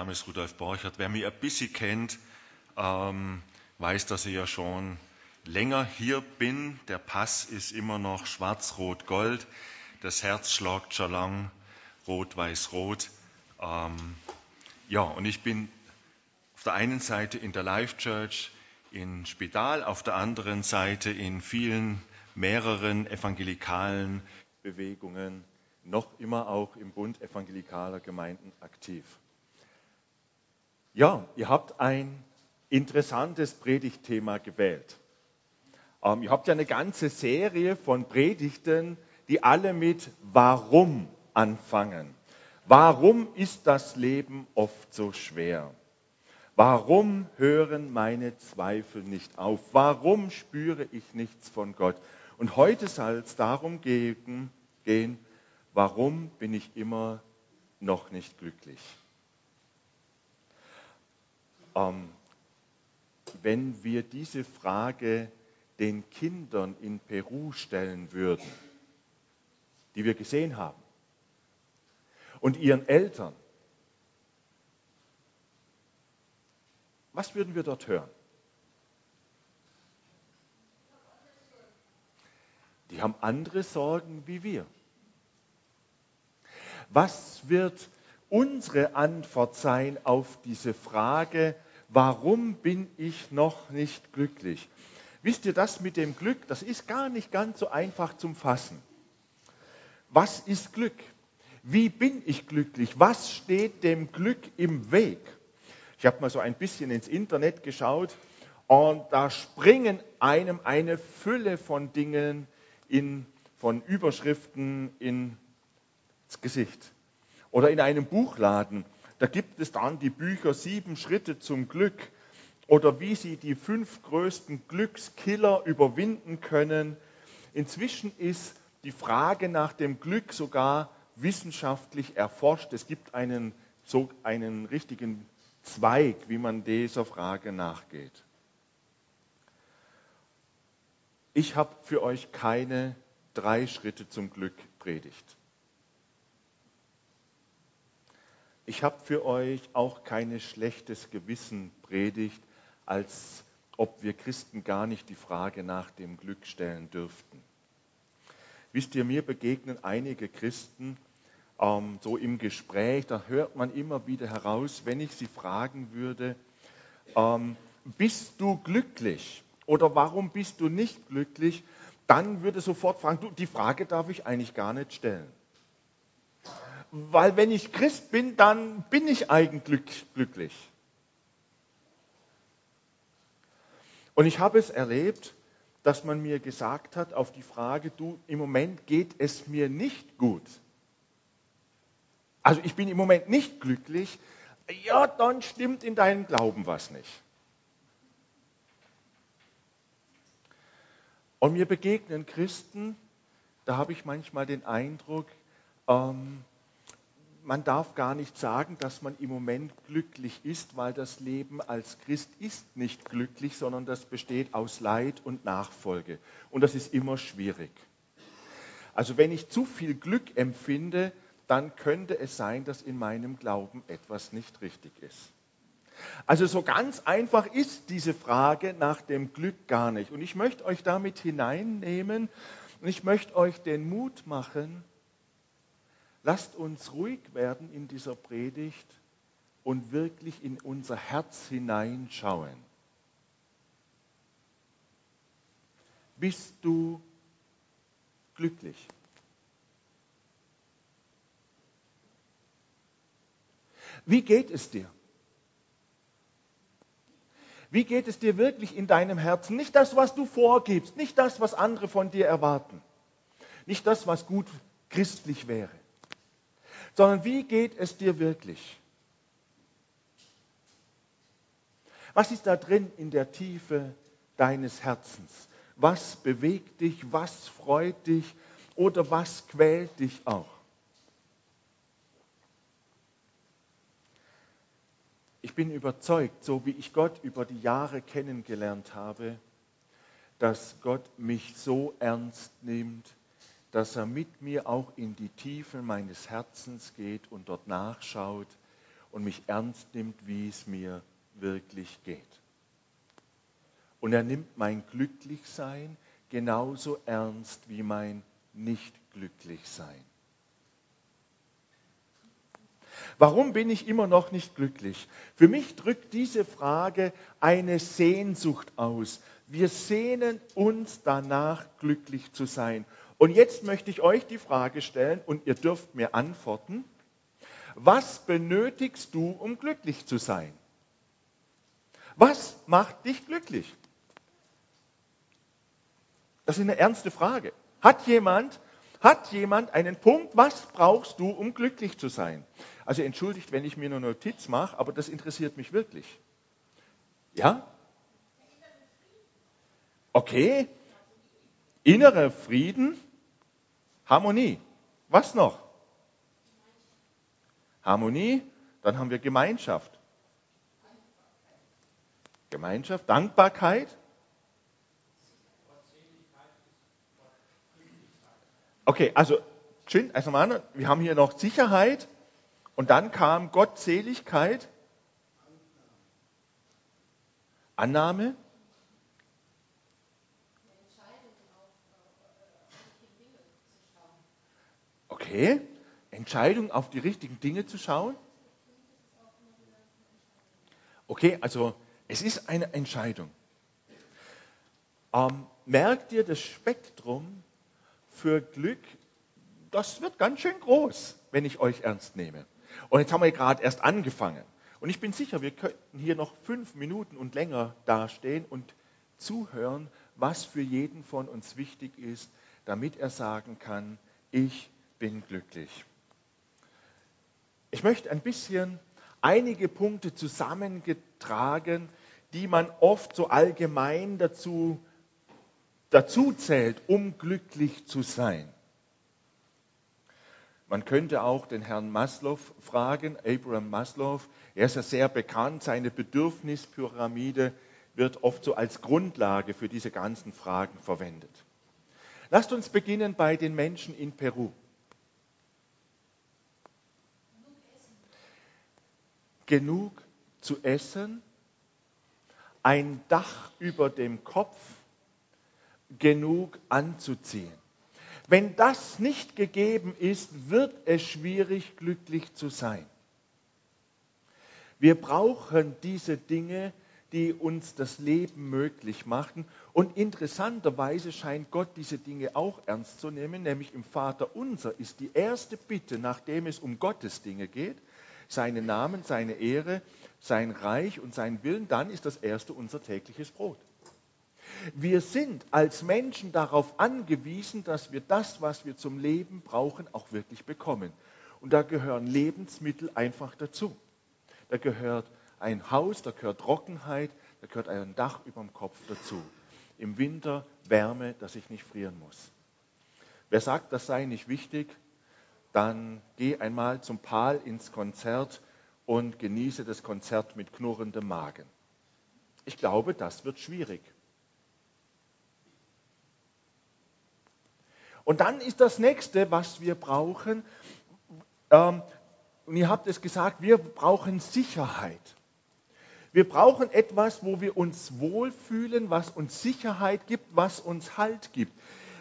Name ist Rudolf Borchert. Wer mich ein bisschen kennt, ähm, weiß, dass ich ja schon länger hier bin. Der Pass ist immer noch schwarz-rot-gold. Das Herz schlagt schon lang rot-weiß-rot. Ähm, ja, und ich bin auf der einen Seite in der Life Church in Spital, auf der anderen Seite in vielen, mehreren evangelikalen Bewegungen, noch immer auch im Bund evangelikaler Gemeinden aktiv. Ja, ihr habt ein interessantes Predigtthema gewählt. Ähm, ihr habt ja eine ganze Serie von Predigten, die alle mit Warum anfangen. Warum ist das Leben oft so schwer? Warum hören meine Zweifel nicht auf? Warum spüre ich nichts von Gott? Und heute soll es darum gehen, warum bin ich immer noch nicht glücklich? Ähm, wenn wir diese Frage den Kindern in Peru stellen würden, die wir gesehen haben, und ihren Eltern, was würden wir dort hören? Die haben andere Sorgen wie wir. Was wird unsere Antwort sein auf diese Frage, warum bin ich noch nicht glücklich? Wisst ihr, das mit dem Glück, das ist gar nicht ganz so einfach zum Fassen. Was ist Glück? Wie bin ich glücklich? Was steht dem Glück im Weg? Ich habe mal so ein bisschen ins Internet geschaut und da springen einem eine Fülle von Dingen in, von Überschriften ins Gesicht. Oder in einem Buchladen, da gibt es dann die Bücher Sieben Schritte zum Glück oder wie Sie die fünf größten Glückskiller überwinden können. Inzwischen ist die Frage nach dem Glück sogar wissenschaftlich erforscht. Es gibt einen, so einen richtigen Zweig, wie man dieser Frage nachgeht. Ich habe für euch keine drei Schritte zum Glück predigt. Ich habe für euch auch keine schlechtes Gewissen predigt, als ob wir Christen gar nicht die Frage nach dem Glück stellen dürften. Wisst ihr, mir begegnen einige Christen ähm, so im Gespräch, da hört man immer wieder heraus, wenn ich sie fragen würde, ähm, bist du glücklich oder warum bist du nicht glücklich, dann würde sofort fragen, du, die Frage darf ich eigentlich gar nicht stellen. Weil wenn ich Christ bin, dann bin ich eigentlich glücklich. Und ich habe es erlebt, dass man mir gesagt hat auf die Frage, du, im Moment geht es mir nicht gut. Also ich bin im Moment nicht glücklich. Ja, dann stimmt in deinem Glauben was nicht. Und mir begegnen Christen, da habe ich manchmal den Eindruck, ähm, man darf gar nicht sagen, dass man im Moment glücklich ist, weil das Leben als Christ ist nicht glücklich, sondern das besteht aus Leid und Nachfolge. Und das ist immer schwierig. Also wenn ich zu viel Glück empfinde, dann könnte es sein, dass in meinem Glauben etwas nicht richtig ist. Also so ganz einfach ist diese Frage nach dem Glück gar nicht. Und ich möchte euch damit hineinnehmen und ich möchte euch den Mut machen, Lasst uns ruhig werden in dieser Predigt und wirklich in unser Herz hineinschauen. Bist du glücklich? Wie geht es dir? Wie geht es dir wirklich in deinem Herzen? Nicht das, was du vorgibst, nicht das, was andere von dir erwarten, nicht das, was gut christlich wäre sondern wie geht es dir wirklich? Was ist da drin in der Tiefe deines Herzens? Was bewegt dich? Was freut dich? Oder was quält dich auch? Ich bin überzeugt, so wie ich Gott über die Jahre kennengelernt habe, dass Gott mich so ernst nimmt, dass er mit mir auch in die Tiefe meines Herzens geht und dort nachschaut und mich ernst nimmt, wie es mir wirklich geht. Und er nimmt mein Glücklichsein genauso ernst wie mein Nicht-Glücklichsein. Warum bin ich immer noch nicht glücklich? Für mich drückt diese Frage eine Sehnsucht aus. Wir sehnen uns danach, glücklich zu sein. Und jetzt möchte ich euch die Frage stellen und ihr dürft mir antworten. Was benötigst du, um glücklich zu sein? Was macht dich glücklich? Das ist eine ernste Frage. Hat jemand, hat jemand einen Punkt, was brauchst du, um glücklich zu sein? Also entschuldigt, wenn ich mir eine Notiz mache, aber das interessiert mich wirklich. Ja? Okay. Innerer Frieden, Harmonie. Was noch? Harmonie, dann haben wir Gemeinschaft. Gemeinschaft, Dankbarkeit. Okay, also, also wir haben hier noch Sicherheit und dann kam Gottseligkeit, Annahme. Okay, Entscheidung auf die richtigen Dinge zu schauen. Okay, also es ist eine Entscheidung. Ähm, merkt ihr das Spektrum für Glück? Das wird ganz schön groß, wenn ich euch ernst nehme. Und jetzt haben wir gerade erst angefangen. Und ich bin sicher, wir könnten hier noch fünf Minuten und länger dastehen und zuhören, was für jeden von uns wichtig ist, damit er sagen kann, ich bin glücklich. Ich möchte ein bisschen einige Punkte zusammengetragen, die man oft so allgemein dazu, dazu zählt, um glücklich zu sein. Man könnte auch den Herrn Maslow fragen, Abraham Maslow. Er ist ja sehr bekannt. Seine Bedürfnispyramide wird oft so als Grundlage für diese ganzen Fragen verwendet. Lasst uns beginnen bei den Menschen in Peru. Genug zu essen, ein Dach über dem Kopf, genug anzuziehen. Wenn das nicht gegeben ist, wird es schwierig, glücklich zu sein. Wir brauchen diese Dinge, die uns das Leben möglich machen. Und interessanterweise scheint Gott diese Dinge auch ernst zu nehmen, nämlich im Vater unser ist die erste Bitte, nachdem es um Gottes Dinge geht, seinen Namen, seine Ehre, sein Reich und seinen Willen, dann ist das erste unser tägliches Brot. Wir sind als Menschen darauf angewiesen, dass wir das, was wir zum Leben brauchen, auch wirklich bekommen. Und da gehören Lebensmittel einfach dazu. Da gehört ein Haus, da gehört Trockenheit, da gehört ein Dach über dem Kopf dazu. Im Winter Wärme, dass ich nicht frieren muss. Wer sagt, das sei nicht wichtig, dann geh einmal zum Pal ins Konzert und genieße das Konzert mit knurrendem Magen. Ich glaube, das wird schwierig. Und dann ist das nächste, was wir brauchen, ähm, und ihr habt es gesagt, wir brauchen Sicherheit. Wir brauchen etwas, wo wir uns wohlfühlen, was uns Sicherheit gibt, was uns Halt gibt.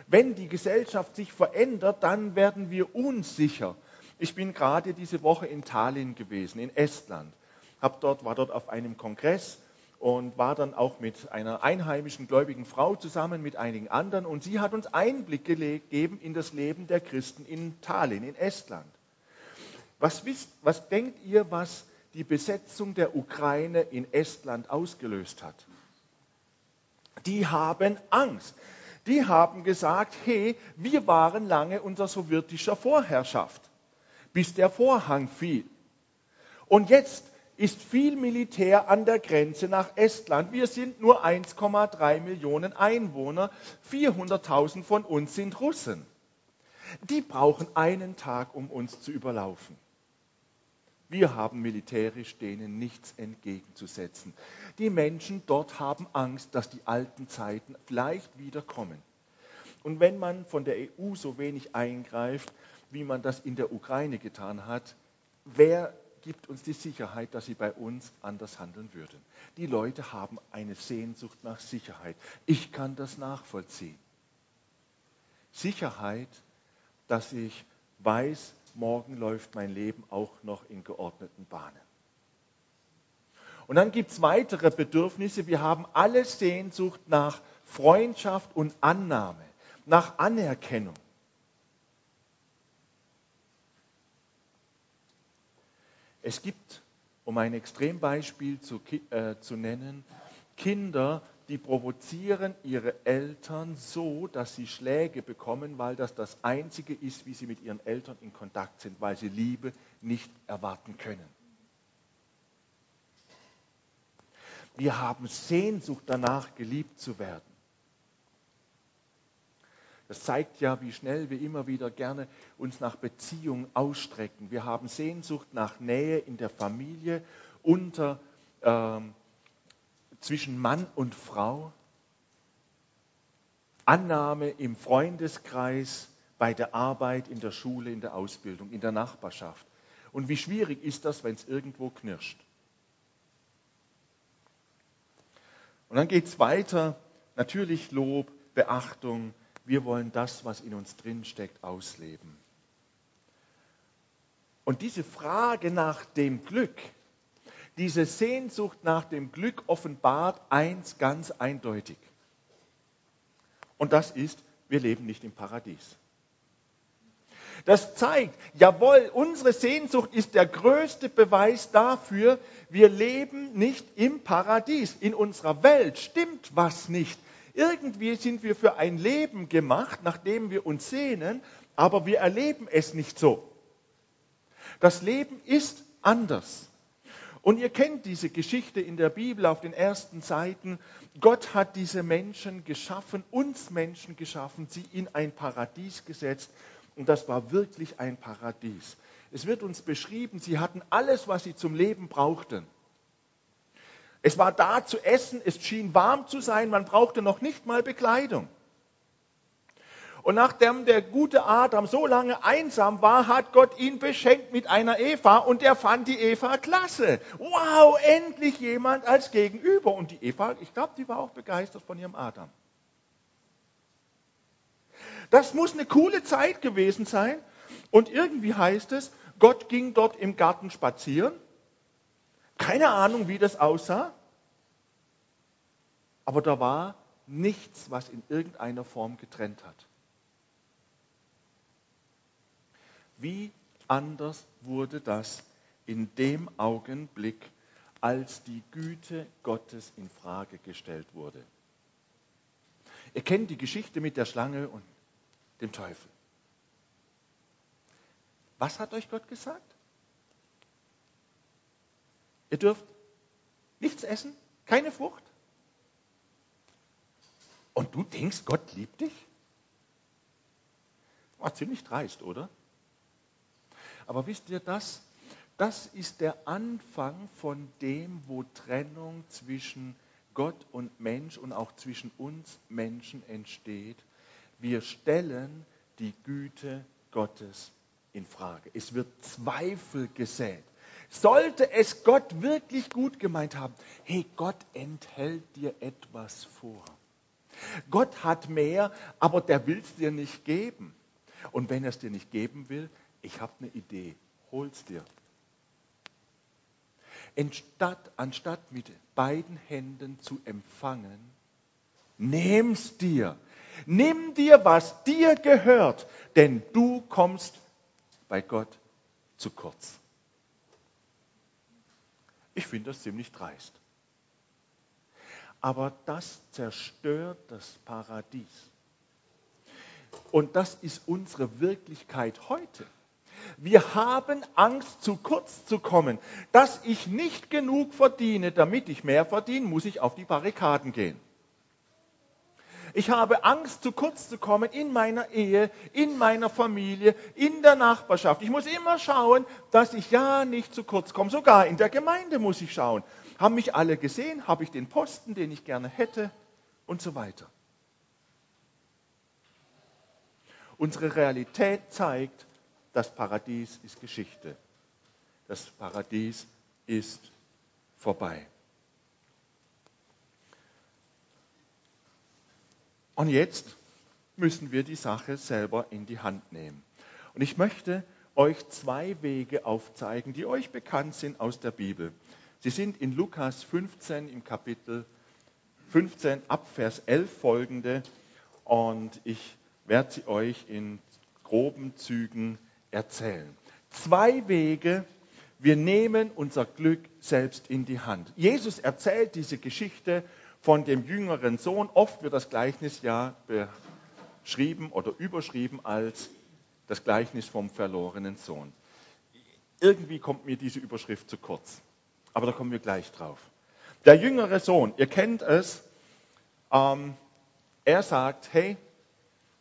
Wenn die Gesellschaft sich verändert, dann werden wir unsicher. Ich bin gerade diese Woche in Tallinn gewesen, in Estland. Hab dort, war dort auf einem Kongress und war dann auch mit einer einheimischen gläubigen Frau zusammen mit einigen anderen und sie hat uns Einblick gegeben in das Leben der Christen in Tallinn, in Estland. Was, wisst, was denkt ihr, was die Besetzung der Ukraine in Estland ausgelöst hat? Die haben Angst. Die haben gesagt, hey, wir waren lange unter sowjetischer Vorherrschaft, bis der Vorhang fiel. Und jetzt ist viel Militär an der Grenze nach Estland. Wir sind nur 1,3 Millionen Einwohner. 400.000 von uns sind Russen. Die brauchen einen Tag, um uns zu überlaufen. Wir haben militärisch denen nichts entgegenzusetzen. Die Menschen dort haben Angst, dass die alten Zeiten vielleicht wieder kommen. Und wenn man von der EU so wenig eingreift, wie man das in der Ukraine getan hat, wer gibt uns die Sicherheit, dass sie bei uns anders handeln würden. Die Leute haben eine Sehnsucht nach Sicherheit. Ich kann das nachvollziehen. Sicherheit, dass ich weiß, morgen läuft mein Leben auch noch in geordneten Bahnen. Und dann gibt es weitere Bedürfnisse. Wir haben alle Sehnsucht nach Freundschaft und Annahme, nach Anerkennung. Es gibt, um ein Extrembeispiel zu, äh, zu nennen, Kinder, die provozieren ihre Eltern so, dass sie Schläge bekommen, weil das das Einzige ist, wie sie mit ihren Eltern in Kontakt sind, weil sie Liebe nicht erwarten können. Wir haben Sehnsucht danach, geliebt zu werden. Das zeigt ja, wie schnell wir immer wieder gerne uns nach Beziehungen ausstrecken. Wir haben Sehnsucht nach Nähe in der Familie, unter, ähm, zwischen Mann und Frau, Annahme im Freundeskreis, bei der Arbeit, in der Schule, in der Ausbildung, in der Nachbarschaft. Und wie schwierig ist das, wenn es irgendwo knirscht? Und dann geht es weiter, natürlich Lob, Beachtung, wir wollen das, was in uns drinsteckt, ausleben. Und diese Frage nach dem Glück, diese Sehnsucht nach dem Glück offenbart eins ganz eindeutig. Und das ist, wir leben nicht im Paradies. Das zeigt, jawohl, unsere Sehnsucht ist der größte Beweis dafür, wir leben nicht im Paradies. In unserer Welt stimmt was nicht. Irgendwie sind wir für ein Leben gemacht, nach dem wir uns sehnen, aber wir erleben es nicht so. Das Leben ist anders. Und ihr kennt diese Geschichte in der Bibel auf den ersten Seiten. Gott hat diese Menschen geschaffen, uns Menschen geschaffen, sie in ein Paradies gesetzt. Und das war wirklich ein Paradies. Es wird uns beschrieben, sie hatten alles, was sie zum Leben brauchten. Es war da zu essen, es schien warm zu sein, man brauchte noch nicht mal Bekleidung. Und nachdem der gute Adam so lange einsam war, hat Gott ihn beschenkt mit einer Eva und er fand die Eva klasse. Wow, endlich jemand als Gegenüber. Und die Eva, ich glaube, die war auch begeistert von ihrem Adam. Das muss eine coole Zeit gewesen sein. Und irgendwie heißt es, Gott ging dort im Garten spazieren keine Ahnung, wie das aussah, aber da war nichts, was in irgendeiner Form getrennt hat. Wie anders wurde das in dem Augenblick, als die Güte Gottes in Frage gestellt wurde? Ihr kennt die Geschichte mit der Schlange und dem Teufel. Was hat euch Gott gesagt? Ihr dürft nichts essen, keine Frucht. Und du denkst, Gott liebt dich? War ziemlich dreist, oder? Aber wisst ihr das? Das ist der Anfang von dem, wo Trennung zwischen Gott und Mensch und auch zwischen uns Menschen entsteht. Wir stellen die Güte Gottes in Frage. Es wird Zweifel gesät. Sollte es Gott wirklich gut gemeint haben, hey, Gott enthält dir etwas vor. Gott hat mehr, aber der will es dir nicht geben. Und wenn er es dir nicht geben will, ich habe eine Idee, hol's dir. Anstatt, anstatt mit beiden Händen zu empfangen, nimm's dir. Nimm dir, was dir gehört, denn du kommst bei Gott zu kurz. Ich finde das ziemlich dreist. Aber das zerstört das Paradies. Und das ist unsere Wirklichkeit heute. Wir haben Angst, zu kurz zu kommen. Dass ich nicht genug verdiene, damit ich mehr verdiene, muss ich auf die Barrikaden gehen. Ich habe Angst, zu kurz zu kommen in meiner Ehe, in meiner Familie, in der Nachbarschaft. Ich muss immer schauen, dass ich ja nicht zu kurz komme. Sogar in der Gemeinde muss ich schauen. Haben mich alle gesehen? Habe ich den Posten, den ich gerne hätte? Und so weiter. Unsere Realität zeigt, das Paradies ist Geschichte. das Paradies ist vorbei. Und jetzt müssen wir die Sache selber in die Hand nehmen. Und ich möchte euch zwei Wege aufzeigen, die euch bekannt sind aus der Bibel. Sie sind in Lukas 15 im Kapitel 15 ab Vers 11 folgende und ich werde sie euch in groben Zügen erzählen. Zwei Wege, wir nehmen unser Glück selbst in die Hand. Jesus erzählt diese Geschichte von dem jüngeren Sohn. Oft wird das Gleichnis ja beschrieben oder überschrieben als das Gleichnis vom verlorenen Sohn. Irgendwie kommt mir diese Überschrift zu kurz, aber da kommen wir gleich drauf. Der jüngere Sohn, ihr kennt es, ähm, er sagt, hey,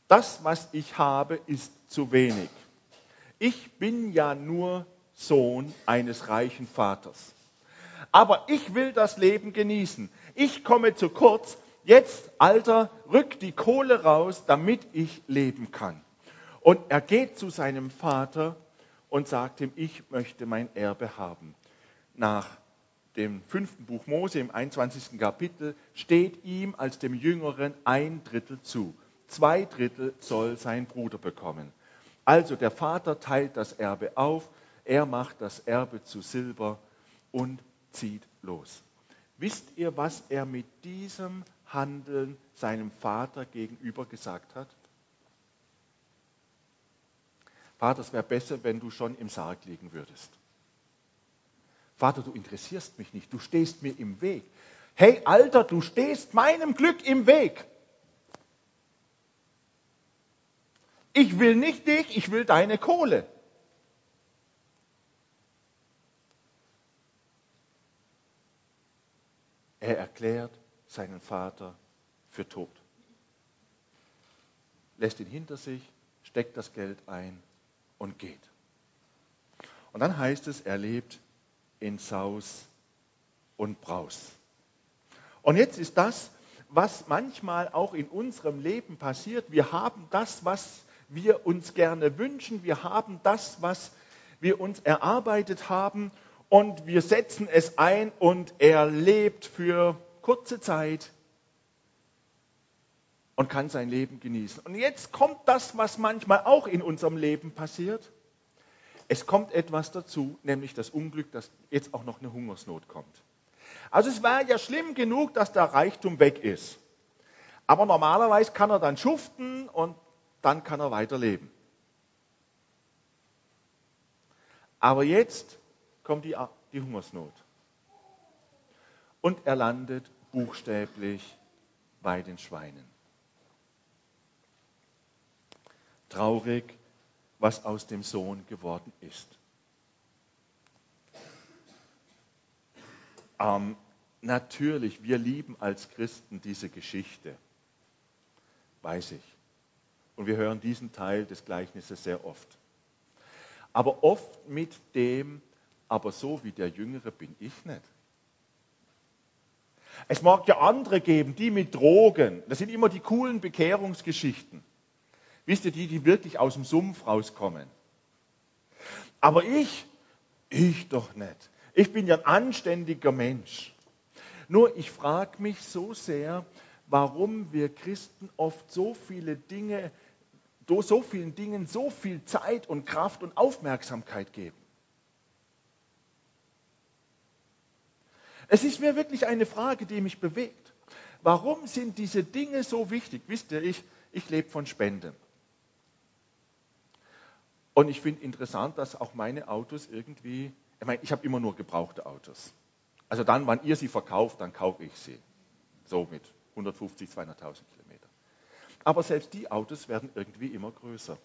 das, was ich habe, ist zu wenig. Ich bin ja nur Sohn eines reichen Vaters. Aber ich will das Leben genießen. Ich komme zu kurz. Jetzt, Alter, rück die Kohle raus, damit ich leben kann. Und er geht zu seinem Vater und sagt ihm, ich möchte mein Erbe haben. Nach dem fünften Buch Mose im 21. Kapitel steht ihm als dem Jüngeren ein Drittel zu. Zwei Drittel soll sein Bruder bekommen. Also der Vater teilt das Erbe auf, er macht das Erbe zu Silber und zieht los. Wisst ihr, was er mit diesem Handeln seinem Vater gegenüber gesagt hat? Vater, es wäre besser, wenn du schon im Sarg liegen würdest. Vater, du interessierst mich nicht, du stehst mir im Weg. Hey Alter, du stehst meinem Glück im Weg. Ich will nicht dich, ich will deine Kohle. Er erklärt seinen Vater für tot. Lässt ihn hinter sich, steckt das Geld ein und geht. Und dann heißt es, er lebt in Saus und Braus. Und jetzt ist das, was manchmal auch in unserem Leben passiert. Wir haben das, was wir uns gerne wünschen. Wir haben das, was wir uns erarbeitet haben. Und wir setzen es ein und er lebt für kurze Zeit und kann sein Leben genießen. Und jetzt kommt das, was manchmal auch in unserem Leben passiert. Es kommt etwas dazu, nämlich das Unglück, dass jetzt auch noch eine Hungersnot kommt. Also es war ja schlimm genug, dass der Reichtum weg ist. Aber normalerweise kann er dann schuften und dann kann er weiterleben. Aber jetzt kommt die, die Hungersnot. Und er landet buchstäblich bei den Schweinen. traurig, was aus dem Sohn geworden ist. Ähm, natürlich, wir lieben als Christen diese Geschichte, weiß ich. Und wir hören diesen Teil des Gleichnisses sehr oft. Aber oft mit dem, aber so wie der Jüngere bin ich nicht. Es mag ja andere geben, die mit Drogen, das sind immer die coolen Bekehrungsgeschichten. Wisst ihr, die, die wirklich aus dem Sumpf rauskommen. Aber ich, ich doch nicht. Ich bin ja ein anständiger Mensch. Nur ich frage mich so sehr, warum wir Christen oft so viele Dinge, so vielen Dingen so viel Zeit und Kraft und Aufmerksamkeit geben. Es ist mir wirklich eine Frage, die mich bewegt. Warum sind diese Dinge so wichtig? Wisst ihr, ich, ich lebe von Spenden. Und ich finde interessant, dass auch meine Autos irgendwie, ich meine, ich habe immer nur gebrauchte Autos. Also dann, wann ihr sie verkauft, dann kaufe ich sie. So mit 150, 200.000 Kilometer. Aber selbst die Autos werden irgendwie immer größer.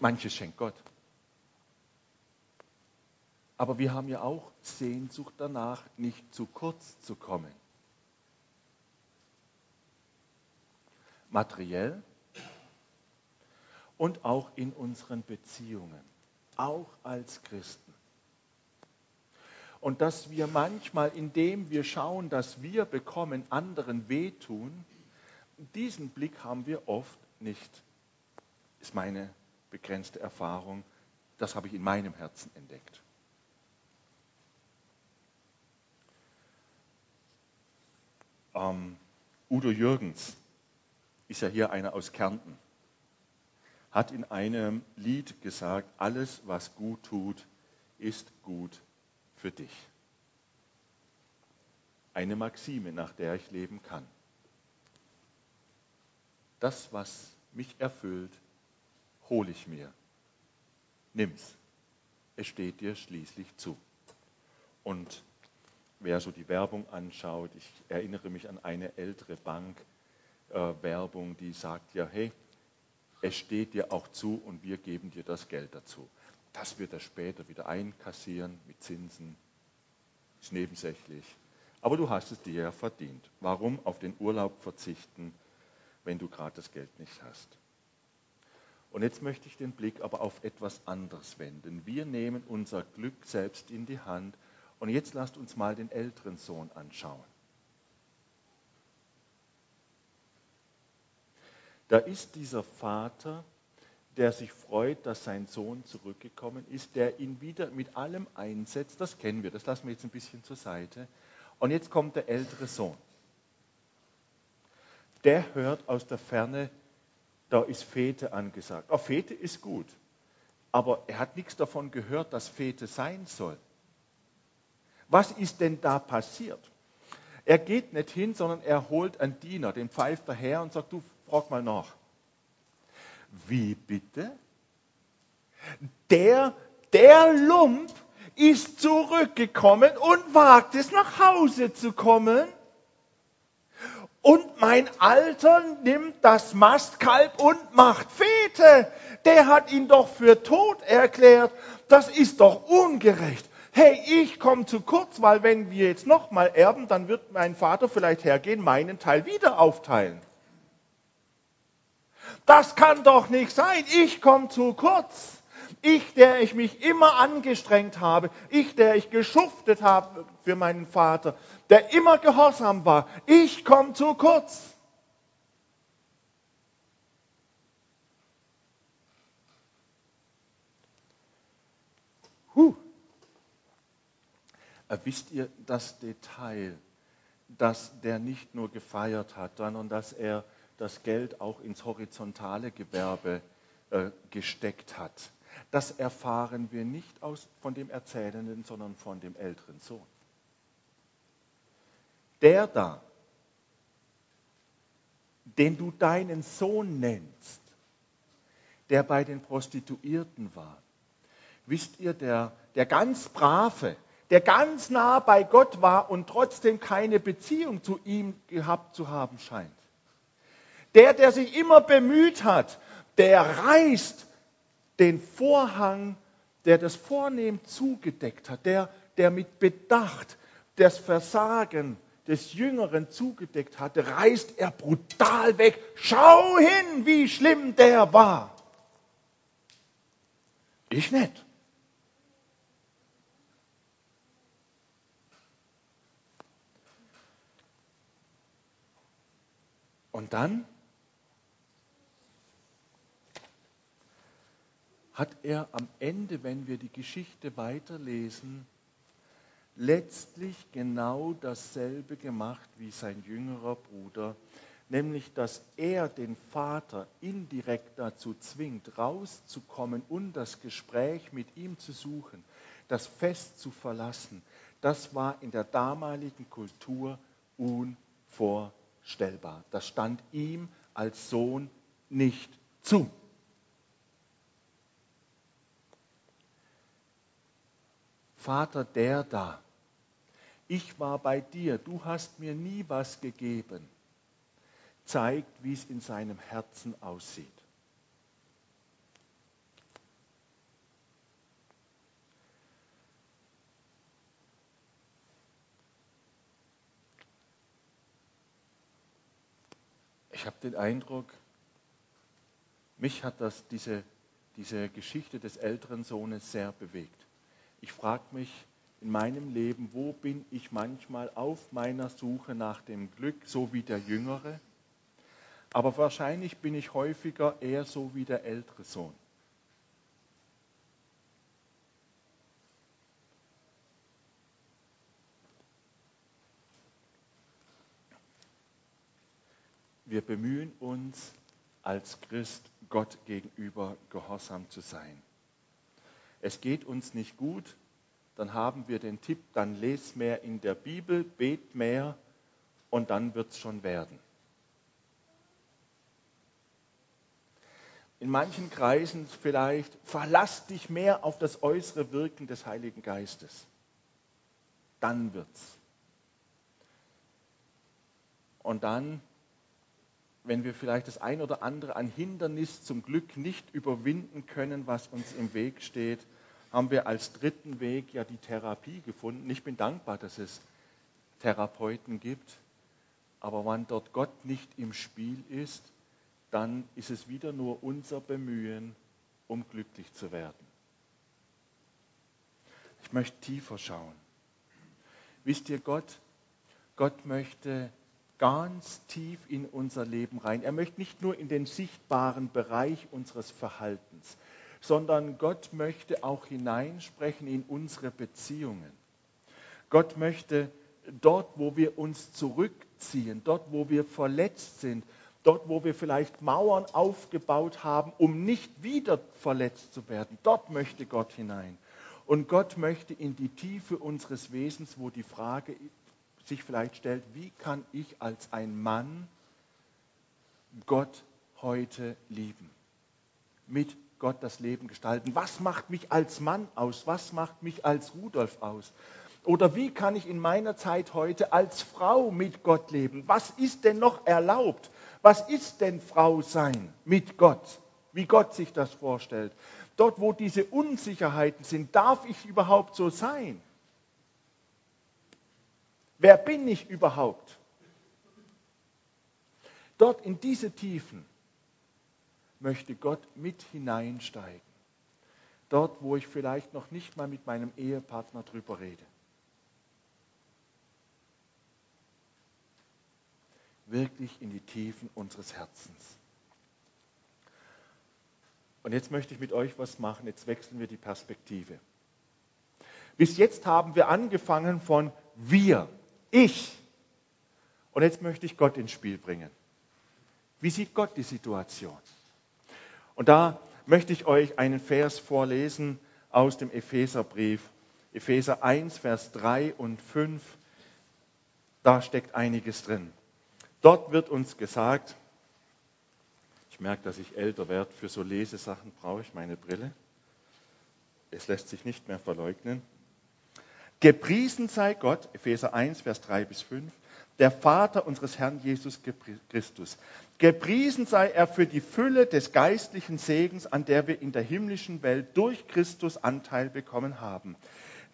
Manches schenkt Gott. Aber wir haben ja auch Sehnsucht danach, nicht zu kurz zu kommen. materiell und auch in unseren Beziehungen, auch als Christen. Und dass wir manchmal, indem wir schauen, dass wir bekommen, anderen wehtun, diesen Blick haben wir oft nicht, ist meine begrenzte Erfahrung. Das habe ich in meinem Herzen entdeckt. Ähm, Udo Jürgens ist ja hier einer aus Kärnten, hat in einem Lied gesagt, alles, was gut tut, ist gut für dich. Eine Maxime, nach der ich leben kann. Das, was mich erfüllt, hole ich mir. Nimm's. Es steht dir schließlich zu. Und wer so die Werbung anschaut, ich erinnere mich an eine ältere Bank-Werbung, äh, die sagt ja, hey, es steht dir auch zu und wir geben dir das Geld dazu. Das wird er später wieder einkassieren mit Zinsen. Ist nebensächlich. Aber du hast es dir ja verdient. Warum auf den Urlaub verzichten, wenn du gerade das Geld nicht hast? Und jetzt möchte ich den Blick aber auf etwas anderes wenden. Wir nehmen unser Glück selbst in die Hand. Und jetzt lasst uns mal den älteren Sohn anschauen. Da ist dieser Vater, der sich freut, dass sein Sohn zurückgekommen ist, der ihn wieder mit allem einsetzt. Das kennen wir, das lassen wir jetzt ein bisschen zur Seite. Und jetzt kommt der ältere Sohn. Der hört aus der Ferne, da ist Fete angesagt. Oh, Fete ist gut, aber er hat nichts davon gehört, dass Fete sein soll. Was ist denn da passiert? Er geht nicht hin, sondern er holt einen Diener, den pfeift er her und sagt, du frag mal nach. Wie bitte? Der, der Lump ist zurückgekommen und wagt es nach Hause zu kommen. Und mein Alter nimmt das Mastkalb und macht Fete. Der hat ihn doch für tot erklärt. Das ist doch ungerecht. Hey, ich komme zu kurz, weil wenn wir jetzt nochmal erben, dann wird mein Vater vielleicht hergehen, meinen Teil wieder aufteilen. Das kann doch nicht sein. Ich komme zu kurz. Ich, der ich mich immer angestrengt habe, ich, der ich geschuftet habe für meinen Vater, der immer gehorsam war, ich komme zu kurz. Huh. Äh, wisst ihr das Detail, dass der nicht nur gefeiert hat, sondern dass er das Geld auch ins horizontale Gewerbe äh, gesteckt hat. Das erfahren wir nicht aus, von dem Erzählenden, sondern von dem älteren Sohn. Der da, den du deinen Sohn nennst, der bei den Prostituierten war, wisst ihr, der, der ganz brave, der ganz nah bei Gott war und trotzdem keine Beziehung zu ihm gehabt zu haben scheint. Der, der sich immer bemüht hat, der reißt den Vorhang, der das vornehm zugedeckt hat, der, der mit Bedacht das Versagen des Jüngeren zugedeckt hatte, reißt er brutal weg. Schau hin, wie schlimm der war. Ich nicht. Und dann hat er am Ende, wenn wir die Geschichte weiterlesen, letztlich genau dasselbe gemacht wie sein jüngerer Bruder, nämlich dass er den Vater indirekt dazu zwingt, rauszukommen und das Gespräch mit ihm zu suchen, das Fest zu verlassen. Das war in der damaligen Kultur unvorstellbar. Das stand ihm als Sohn nicht zu. Vater, der da, ich war bei dir, du hast mir nie was gegeben, zeigt, wie es in seinem Herzen aussieht. Ich habe den Eindruck, mich hat das, diese, diese Geschichte des älteren Sohnes sehr bewegt. Ich frage mich in meinem Leben, wo bin ich manchmal auf meiner Suche nach dem Glück, so wie der Jüngere? aber wahrscheinlich bin ich häufiger eher so wie der ältere Sohn. Wir bemühen uns als Christ Gott gegenüber gehorsam zu sein. Es geht uns nicht gut, dann haben wir den Tipp, dann les mehr in der Bibel, bet mehr und dann wird es schon werden. In manchen Kreisen vielleicht, verlass dich mehr auf das äußere Wirken des Heiligen Geistes. Dann wird's. Und dann wenn wir vielleicht das ein oder andere an Hindernis zum Glück nicht überwinden können, was uns im Weg steht, haben wir als dritten Weg ja die Therapie gefunden. Ich bin dankbar, dass es Therapeuten gibt, aber wenn dort Gott nicht im Spiel ist, dann ist es wieder nur unser Bemühen, um glücklich zu werden. Ich möchte tiefer schauen. Wisst ihr, Gott, Gott möchte ganz tief in unser Leben rein. Er möchte nicht nur in den sichtbaren Bereich unseres Verhaltens, sondern Gott möchte auch hineinsprechen in unsere Beziehungen. Gott möchte dort, wo wir uns zurückziehen, dort, wo wir verletzt sind, dort, wo wir vielleicht Mauern aufgebaut haben, um nicht wieder verletzt zu werden, dort möchte Gott hinein. Und Gott möchte in die Tiefe unseres Wesens, wo die Frage sich vielleicht stellt, wie kann ich als ein Mann Gott heute lieben? Mit Gott das Leben gestalten. Was macht mich als Mann aus? Was macht mich als Rudolf aus? Oder wie kann ich in meiner Zeit heute als Frau mit Gott leben? Was ist denn noch erlaubt? Was ist denn Frau sein mit Gott? Wie Gott sich das vorstellt. Dort, wo diese Unsicherheiten sind, darf ich überhaupt so sein? Wer bin ich überhaupt? Dort in diese Tiefen möchte Gott mit hineinsteigen. Dort, wo ich vielleicht noch nicht mal mit meinem Ehepartner drüber rede. Wirklich in die Tiefen unseres Herzens. Und jetzt möchte ich mit euch was machen. Jetzt wechseln wir die Perspektive. Bis jetzt haben wir angefangen von wir. Ich. Und jetzt möchte ich Gott ins Spiel bringen. Wie sieht Gott die Situation? Und da möchte ich euch einen Vers vorlesen aus dem Epheserbrief. Epheser 1, Vers 3 und 5. Da steckt einiges drin. Dort wird uns gesagt, ich merke, dass ich älter werde, für so Lesesachen brauche ich meine Brille. Es lässt sich nicht mehr verleugnen. Gepriesen sei Gott, Epheser 1, Vers 3 bis 5, der Vater unseres Herrn Jesus Christus. Gepriesen sei er für die Fülle des geistlichen Segens, an der wir in der himmlischen Welt durch Christus Anteil bekommen haben.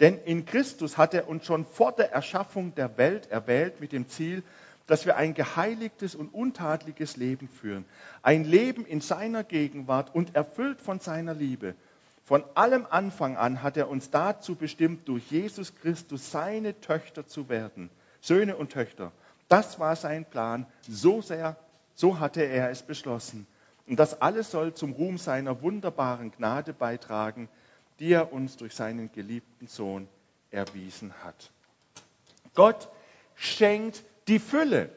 Denn in Christus hat er uns schon vor der Erschaffung der Welt erwählt mit dem Ziel, dass wir ein geheiligtes und untadliges Leben führen. Ein Leben in seiner Gegenwart und erfüllt von seiner Liebe. Von allem Anfang an hat er uns dazu bestimmt, durch Jesus Christus seine Töchter zu werden. Söhne und Töchter. Das war sein Plan. So sehr, so hatte er es beschlossen. Und das alles soll zum Ruhm seiner wunderbaren Gnade beitragen, die er uns durch seinen geliebten Sohn erwiesen hat. Gott schenkt die Fülle.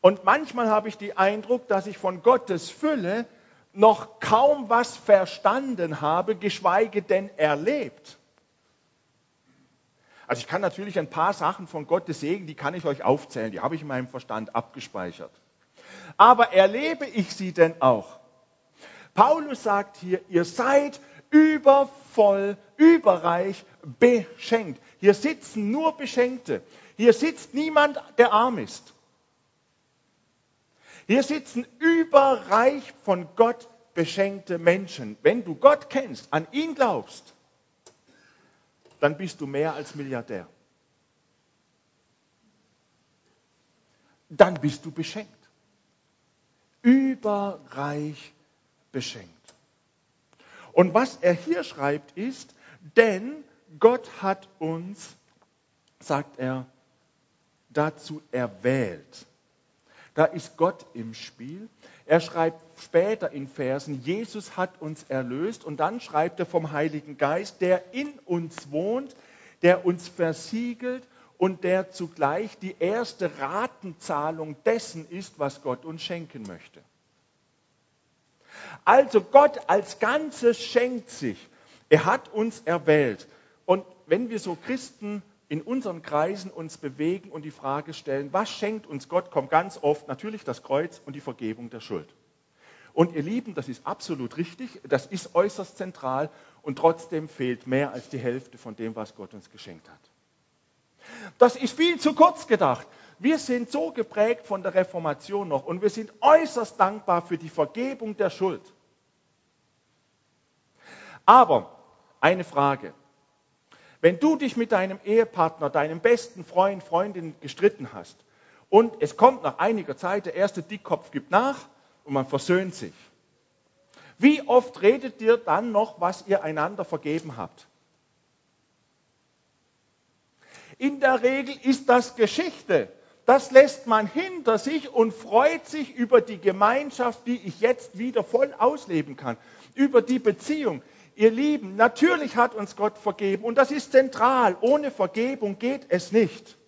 Und manchmal habe ich den Eindruck, dass ich von Gottes Fülle noch kaum was verstanden habe, geschweige denn erlebt. Also ich kann natürlich ein paar Sachen von Gottes Segen, die kann ich euch aufzählen, die habe ich in meinem Verstand abgespeichert. Aber erlebe ich sie denn auch? Paulus sagt hier, ihr seid übervoll, überreich beschenkt. Hier sitzen nur Beschenkte. Hier sitzt niemand, der arm ist. Hier sitzen überreich von Gott beschenkte Menschen. Wenn du Gott kennst, an ihn glaubst, dann bist du mehr als Milliardär. Dann bist du beschenkt. Überreich beschenkt. Und was er hier schreibt ist, denn Gott hat uns, sagt er, dazu erwählt Da ist Gott im Spiel. Er schreibt später in Versen, Jesus hat uns erlöst und dann schreibt er vom Heiligen Geist, der in uns wohnt, der uns versiegelt und der zugleich die erste Ratenzahlung dessen ist, was Gott uns schenken möchte. Also Gott als Ganzes schenkt sich. Er hat uns erwählt. Und wenn wir so Christen in unseren Kreisen uns bewegen und die Frage stellen, was schenkt uns Gott, kommt ganz oft natürlich das Kreuz und die Vergebung der Schuld. Und ihr Lieben, das ist absolut richtig, das ist äußerst zentral und trotzdem fehlt mehr als die Hälfte von dem, was Gott uns geschenkt hat. Das ist viel zu kurz gedacht. Wir sind so geprägt von der Reformation noch und wir sind äußerst dankbar für die Vergebung der Schuld. Aber eine Frage. Wenn du dich mit deinem Ehepartner, deinem besten Freund, Freundin gestritten hast und es kommt nach einiger Zeit, der erste Dickkopf gibt nach und man versöhnt sich. Wie oft redet ihr dann noch, was ihr einander vergeben habt? In der Regel ist das Geschichte. Das lässt man hinter sich und freut sich über die Gemeinschaft, die ich jetzt wieder voll ausleben kann, über die Beziehung. Ihr Lieben, natürlich hat uns Gott vergeben und das ist zentral. Ohne Vergebung geht es nicht.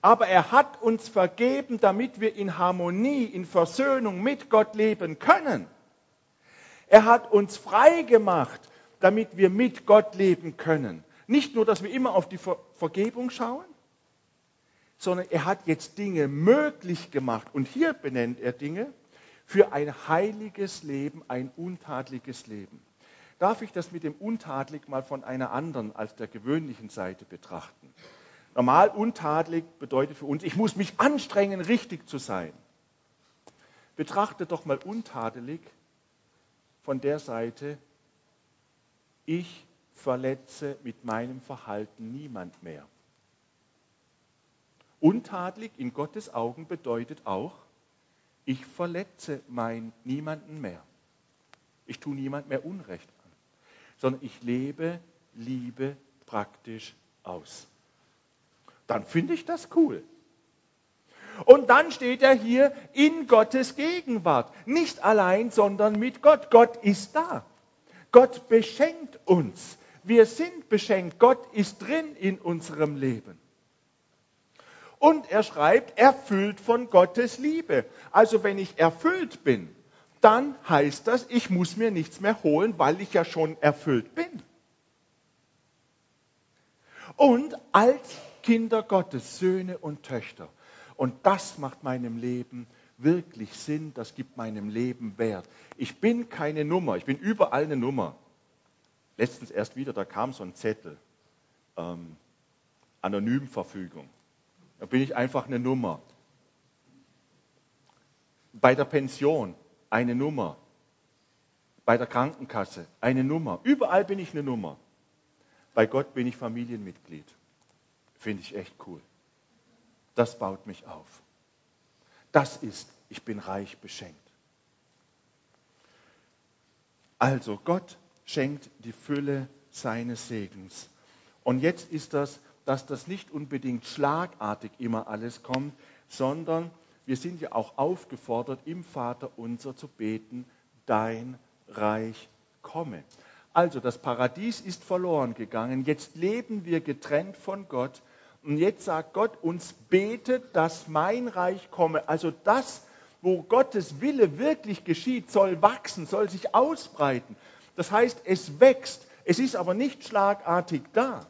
Aber er hat uns vergeben, damit wir in Harmonie, in Versöhnung mit Gott leben können. Er hat uns frei gemacht, damit wir mit Gott leben können. Nicht nur, dass wir immer auf die Ver Vergebung schauen, sondern er hat jetzt Dinge möglich gemacht. Und hier benennt er Dinge für ein heiliges Leben, ein untadliges Leben darf ich das mit dem untadelig mal von einer anderen als der gewöhnlichen Seite betrachten. Normal untadelig bedeutet für uns, ich muss mich anstrengen, richtig zu sein. Betrachte doch mal untadelig von der Seite, ich verletze mit meinem Verhalten niemand mehr. Untadelig in Gottes Augen bedeutet auch, ich verletze mein niemanden mehr. Ich tue niemand mehr Unrecht sondern ich lebe Liebe praktisch aus. Dann finde ich das cool. Und dann steht er hier in Gottes Gegenwart. Nicht allein, sondern mit Gott. Gott ist da. Gott beschenkt uns. Wir sind beschenkt. Gott ist drin in unserem Leben. Und er schreibt, erfüllt von Gottes Liebe. Also wenn ich erfüllt bin, dann heißt das, ich muss mir nichts mehr holen, weil ich ja schon erfüllt bin. Und als Kinder Gottes, Söhne und Töchter. Und das macht meinem Leben wirklich Sinn, das gibt meinem Leben Wert. Ich bin keine Nummer, ich bin überall eine Nummer. Letztens erst wieder, da kam so ein Zettel, ähm, Anonymverfügung. Da bin ich einfach eine Nummer. Bei der Pension, eine Nummer. Bei der Krankenkasse eine Nummer. Überall bin ich eine Nummer. Bei Gott bin ich Familienmitglied. Finde ich echt cool. Das baut mich auf. Das ist, ich bin reich beschenkt. Also Gott schenkt die Fülle seines Segens. Und jetzt ist das, dass das nicht unbedingt schlagartig immer alles kommt, sondern wir sind ja auch aufgefordert, im Vater unser zu beten, dein Reich komme. Also das Paradies ist verloren gegangen, jetzt leben wir getrennt von Gott und jetzt sagt Gott uns, betet, dass mein Reich komme. Also das, wo Gottes Wille wirklich geschieht, soll wachsen, soll sich ausbreiten. Das heißt, es wächst, es ist aber nicht schlagartig da,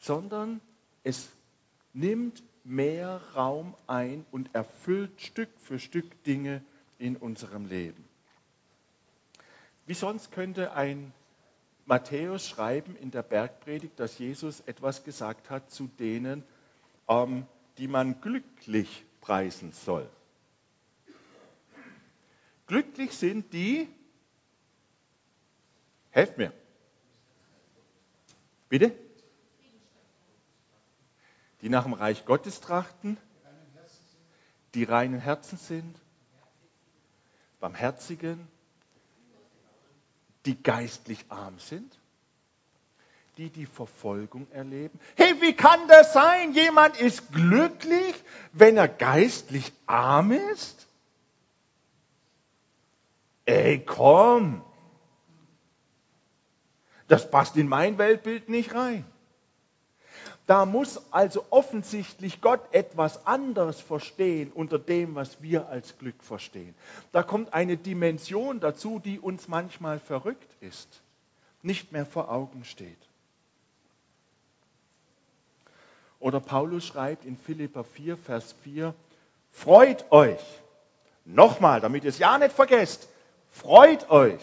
sondern es nimmt mehr Raum ein und erfüllt Stück für Stück Dinge in unserem Leben. Wie sonst könnte ein Matthäus schreiben in der Bergpredigt, dass Jesus etwas gesagt hat zu denen, ähm, die man glücklich preisen soll. Glücklich sind die, helft mir. Bitte? Die nach dem Reich Gottes trachten, die reinen Herzen sind, Barmherzigen, die geistlich arm sind, die die Verfolgung erleben? Hey, wie kann das sein? Jemand ist glücklich, wenn er geistlich arm ist? Ey, komm! Das passt in mein Weltbild nicht rein. Da muss also offensichtlich Gott etwas anderes verstehen unter dem, was wir als Glück verstehen. Da kommt eine Dimension dazu, die uns manchmal verrückt ist, nicht mehr vor Augen steht. Oder Paulus schreibt in Philippa 4, Vers 4, freut euch. Nochmal, damit ihr es ja nicht vergesst, freut euch,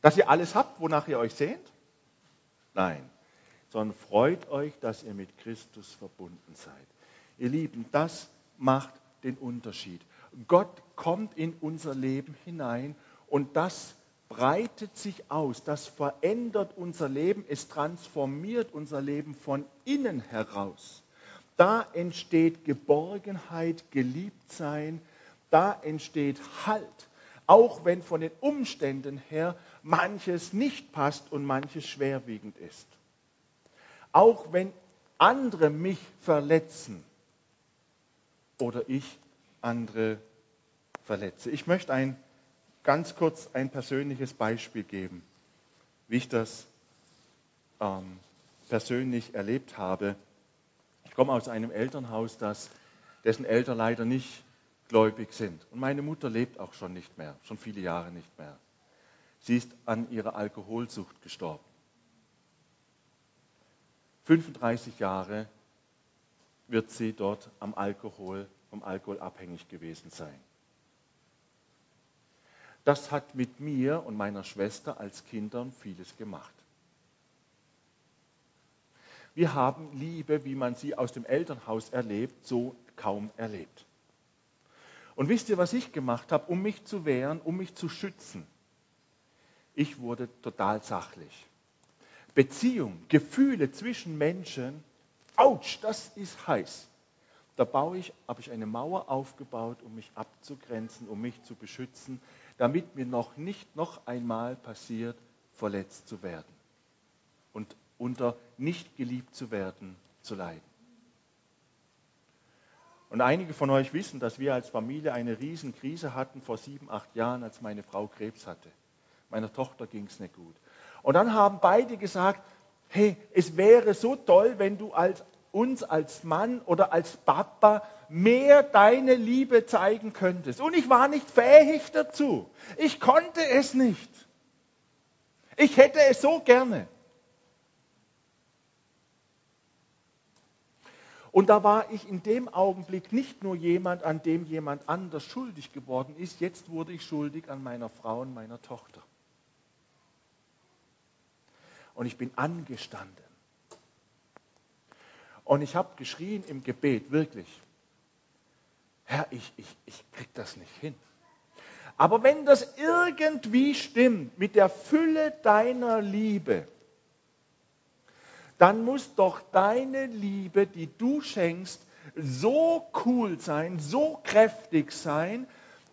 dass ihr alles habt, wonach ihr euch sehnt. Nein, sondern freut euch, dass ihr mit Christus verbunden seid. Ihr Lieben, das macht den Unterschied. Gott kommt in unser Leben hinein und das breitet sich aus, das verändert unser Leben, es transformiert unser Leben von innen heraus. Da entsteht Geborgenheit, Geliebtsein, da entsteht Halt, auch wenn von den Umständen her manches nicht passt und manches schwerwiegend ist auch wenn andere mich verletzen oder ich andere verletze. Ich möchte ein ganz kurz ein persönliches Beispiel geben, wie ich das ähm, persönlich erlebt habe. Ich komme aus einem Elternhaus, das, dessen Eltern leider nicht gläubig sind. Und meine Mutter lebt auch schon nicht mehr, schon viele Jahre nicht mehr. Sie ist an ihrer Alkoholsucht gestorben. 35 Jahre wird sie dort am Alkohol, vom Alkohol abhängig gewesen sein. Das hat mit mir und meiner Schwester als Kindern vieles gemacht. Wir haben Liebe, wie man sie aus dem Elternhaus erlebt, so kaum erlebt. Und wisst ihr, was ich gemacht habe, um mich zu wehren, um mich zu schützen? Ich wurde total sachlich. Beziehung, Gefühle zwischen Menschen, ouch, das ist heiß. Da baue ich, habe ich eine Mauer aufgebaut, um mich abzugrenzen, um mich zu beschützen, damit mir noch nicht noch einmal passiert, verletzt zu werden und unter nicht geliebt zu werden zu leiden. Und einige von euch wissen, dass wir als Familie eine Riesenkrise hatten vor sieben, acht Jahren, als meine Frau Krebs hatte. Meiner Tochter ging es nicht gut. Und dann haben beide gesagt, hey, es wäre so toll, wenn du als, uns als Mann oder als Papa mehr deine Liebe zeigen könntest. Und ich war nicht fähig dazu. Ich konnte es nicht. Ich hätte es so gerne. Und da war ich in dem Augenblick nicht nur jemand, an dem jemand anders schuldig geworden ist, jetzt wurde ich schuldig an meiner Frau und meiner Tochter und ich bin angestanden. Und ich habe geschrien im Gebet, wirklich, Herr, ich, ich, ich krieg das nicht hin. Aber wenn das irgendwie stimmt mit der Fülle deiner Liebe, dann muss doch deine Liebe, die du schenkst, so cool sein, so kräftig sein,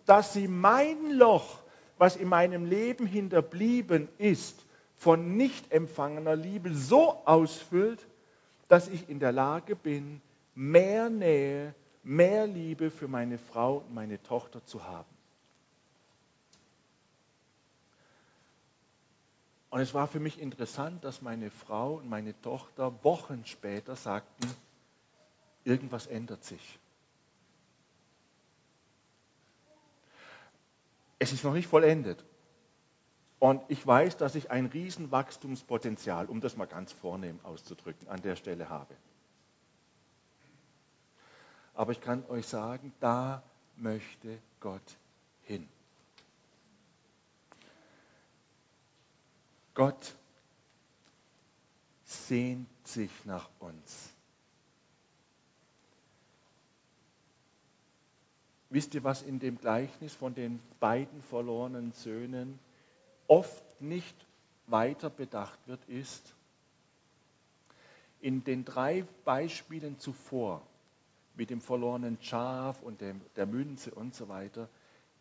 dass sie mein Loch, was in meinem Leben hinterblieben ist, von nicht empfangener Liebe so ausfüllt, dass ich in der Lage bin, mehr Nähe, mehr Liebe für meine Frau und meine Tochter zu haben. Und es war für mich interessant, dass meine Frau und meine Tochter Wochen später sagten, irgendwas ändert sich. Es ist noch nicht vollendet. Und ich weiß, dass ich ein Riesenwachstumspotenzial, um das mal ganz vornehm auszudrücken, an der Stelle habe. Aber ich kann euch sagen, da möchte Gott hin. Gott sehnt sich nach uns. Wisst ihr, was in dem Gleichnis von den beiden verlorenen Söhnen oft nicht weiter bedacht wird, ist, in den drei Beispielen zuvor, mit dem verlorenen Schaf und dem, der Münze und so weiter,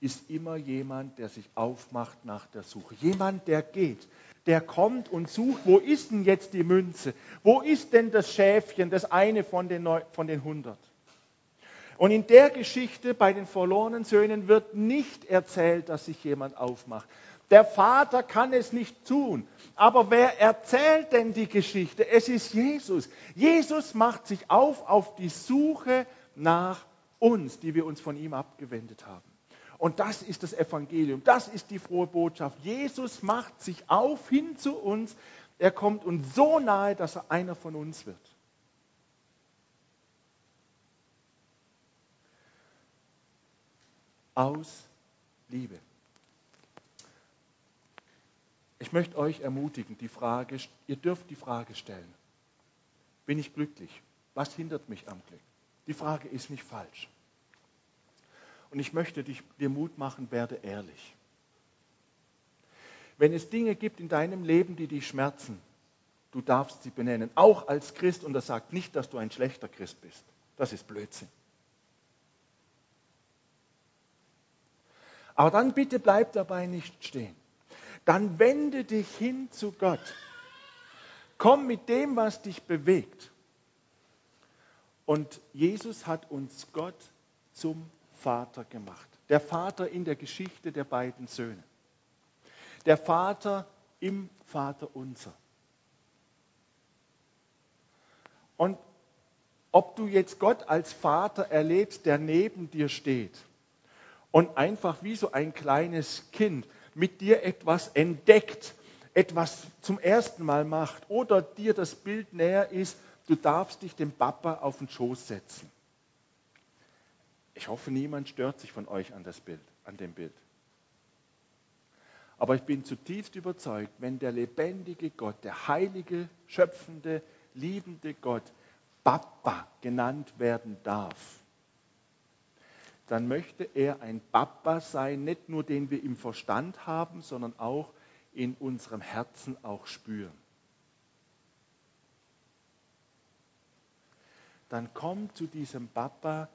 ist immer jemand, der sich aufmacht nach der Suche. Jemand, der geht, der kommt und sucht, wo ist denn jetzt die Münze? Wo ist denn das Schäfchen, das eine von den, Neu von den 100? Und in der Geschichte bei den verlorenen Söhnen wird nicht erzählt, dass sich jemand aufmacht. Der Vater kann es nicht tun. Aber wer erzählt denn die Geschichte? Es ist Jesus. Jesus macht sich auf auf die Suche nach uns, die wir uns von ihm abgewendet haben. Und das ist das Evangelium, das ist die frohe Botschaft. Jesus macht sich auf hin zu uns. Er kommt uns so nahe, dass er einer von uns wird. Aus Liebe. Ich möchte euch ermutigen, die Frage, ihr dürft die Frage stellen. Bin ich glücklich? Was hindert mich am Glück? Die Frage ist nicht falsch. Und ich möchte dich, dir Mut machen, werde ehrlich. Wenn es Dinge gibt in deinem Leben, die dich schmerzen, du darfst sie benennen, auch als Christ. Und das sagt nicht, dass du ein schlechter Christ bist. Das ist Blödsinn. Aber dann bitte bleib dabei nicht stehen dann wende dich hin zu Gott. Komm mit dem, was dich bewegt. Und Jesus hat uns Gott zum Vater gemacht. Der Vater in der Geschichte der beiden Söhne. Der Vater im Vater unser. Und ob du jetzt Gott als Vater erlebst, der neben dir steht und einfach wie so ein kleines Kind mit dir etwas entdeckt, etwas zum ersten Mal macht oder dir das Bild näher ist, du darfst dich dem Papa auf den Schoß setzen. Ich hoffe, niemand stört sich von euch an, das Bild, an dem Bild. Aber ich bin zutiefst überzeugt, wenn der lebendige Gott, der heilige, schöpfende, liebende Gott Papa genannt werden darf, dann möchte er ein Papa sein, nicht nur den wir im Verstand haben, sondern auch in unserem Herzen auch spüren. Dann komm zu diesem Papa,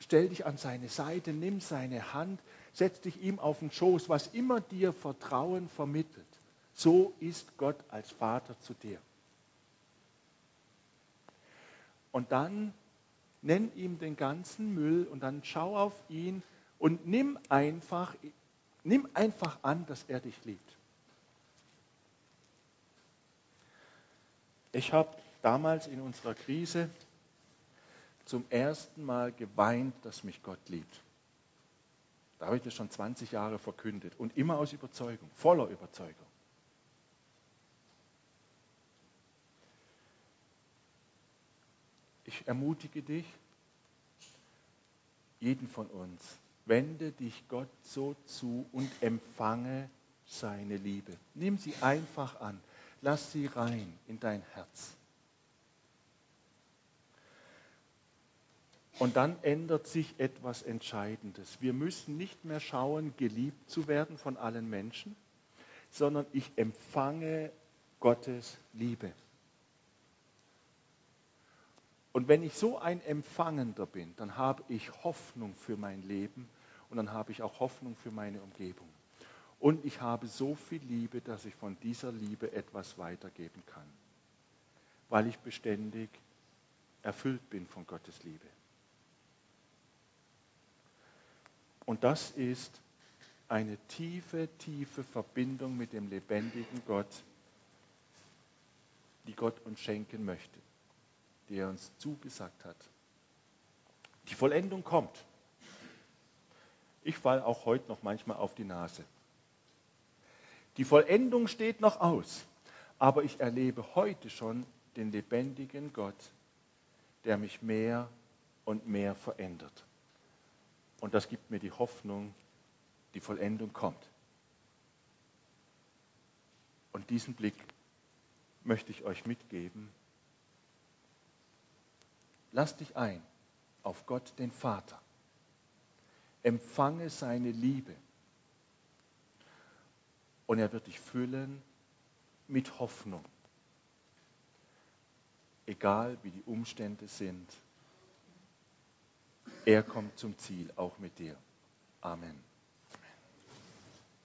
stell dich an seine Seite, nimm seine Hand, setz dich ihm auf den Schoß, was immer dir Vertrauen vermittelt. So ist Gott als Vater zu dir. Und dann nenn ihm den ganzen Müll und dann schau auf ihn und nimm einfach, nimm einfach an, dass er dich liebt. Ich habe damals in unserer Krise zum ersten Mal geweint, dass mich Gott liebt. Da habe ich das schon 20 Jahre verkündet und immer aus Überzeugung, voller Überzeugung. Ich ermutige dich, jeden von uns, wende dich Gott so zu und empfange seine Liebe. Nimm sie einfach an, lass sie rein in dein Herz. Und dann ändert sich etwas Entscheidendes. Wir müssen nicht mehr schauen, geliebt zu werden von allen Menschen, sondern ich empfange Gottes Liebe. Und wenn ich so ein Empfangender bin, dann habe ich Hoffnung für mein Leben und dann habe ich auch Hoffnung für meine Umgebung. Und ich habe so viel Liebe, dass ich von dieser Liebe etwas weitergeben kann, weil ich beständig erfüllt bin von Gottes Liebe. Und das ist eine tiefe, tiefe Verbindung mit dem lebendigen Gott, die Gott uns schenken möchte die er uns zugesagt hat. Die Vollendung kommt. Ich falle auch heute noch manchmal auf die Nase. Die Vollendung steht noch aus, aber ich erlebe heute schon den lebendigen Gott, der mich mehr und mehr verändert. Und das gibt mir die Hoffnung, die Vollendung kommt. Und diesen Blick möchte ich euch mitgeben Lass dich ein auf Gott den Vater. Empfange seine Liebe. Und er wird dich füllen mit Hoffnung. Egal wie die Umstände sind. Er kommt zum Ziel, auch mit dir. Amen.